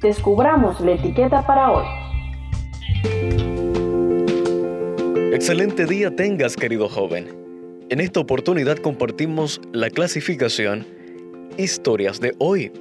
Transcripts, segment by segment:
descubramos la etiqueta para hoy. Excelente día tengas, querido joven. En esta oportunidad compartimos la clasificación Historias de hoy,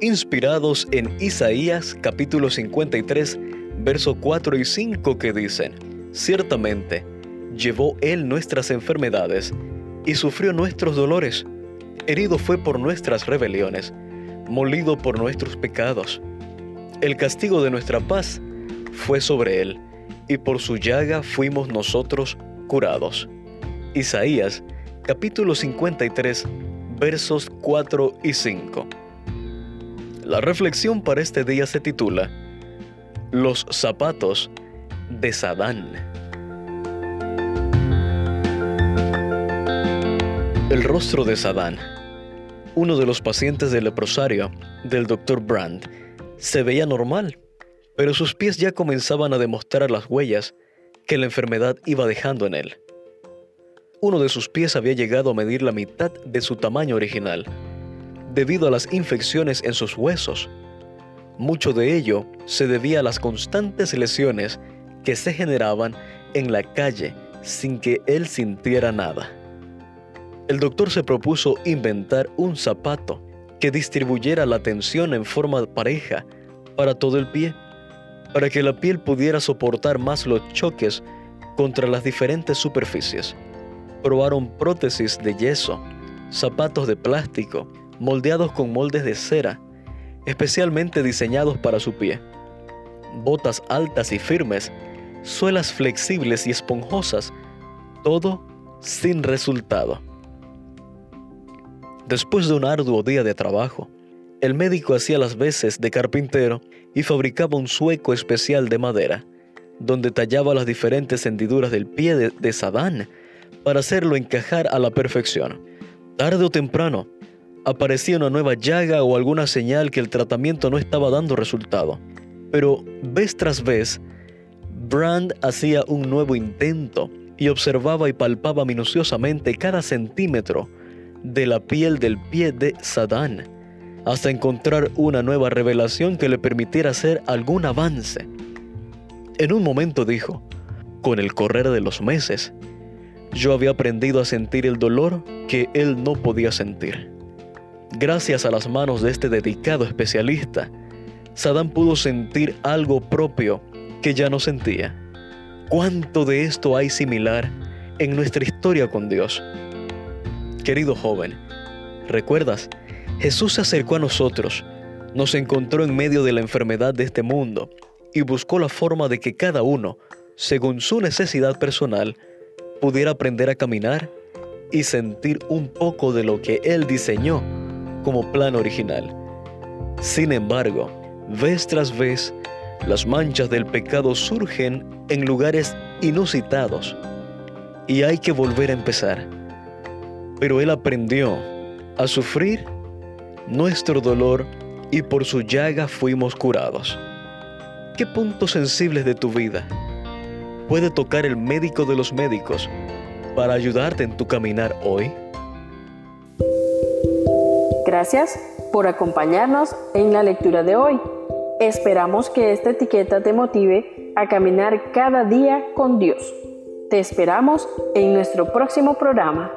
inspirados en Isaías capítulo 53, versos 4 y 5 que dicen, Ciertamente, llevó Él nuestras enfermedades y sufrió nuestros dolores. Herido fue por nuestras rebeliones, molido por nuestros pecados. El castigo de nuestra paz fue sobre Él y por su llaga fuimos nosotros curados. Isaías capítulo 53 versos 4 y 5. La reflexión para este día se titula Los zapatos de Sadán. El rostro de Sadán, uno de los pacientes del leprosario del Dr. Brand, se veía normal pero sus pies ya comenzaban a demostrar las huellas que la enfermedad iba dejando en él. Uno de sus pies había llegado a medir la mitad de su tamaño original, debido a las infecciones en sus huesos. Mucho de ello se debía a las constantes lesiones que se generaban en la calle sin que él sintiera nada. El doctor se propuso inventar un zapato que distribuyera la tensión en forma pareja para todo el pie para que la piel pudiera soportar más los choques contra las diferentes superficies. Probaron prótesis de yeso, zapatos de plástico, moldeados con moldes de cera, especialmente diseñados para su pie, botas altas y firmes, suelas flexibles y esponjosas, todo sin resultado. Después de un arduo día de trabajo, el médico hacía las veces de carpintero y fabricaba un sueco especial de madera, donde tallaba las diferentes hendiduras del pie de, Sadán para hacerlo encajar a la perfección. Tarde o temprano, aparecía una nueva llaga o alguna señal que el tratamiento no estaba dando resultado. Pero vez tras vez, Brand hacía un nuevo intento y observaba y palpaba minuciosamente cada centímetro de la piel del pie de Sadán hasta encontrar una nueva revelación que le permitiera hacer algún avance. En un momento dijo, con el correr de los meses, yo había aprendido a sentir el dolor que él no podía sentir. Gracias a las manos de este dedicado especialista, Saddam pudo sentir algo propio que ya no sentía. ¿Cuánto de esto hay similar en nuestra historia con Dios? Querido joven, ¿recuerdas Jesús se acercó a nosotros, nos encontró en medio de la enfermedad de este mundo y buscó la forma de que cada uno, según su necesidad personal, pudiera aprender a caminar y sentir un poco de lo que Él diseñó como plan original. Sin embargo, vez tras vez, las manchas del pecado surgen en lugares inusitados y hay que volver a empezar. Pero Él aprendió a sufrir nuestro dolor y por su llaga fuimos curados. ¿Qué puntos sensibles de tu vida puede tocar el médico de los médicos para ayudarte en tu caminar hoy? Gracias por acompañarnos en la lectura de hoy. Esperamos que esta etiqueta te motive a caminar cada día con Dios. Te esperamos en nuestro próximo programa.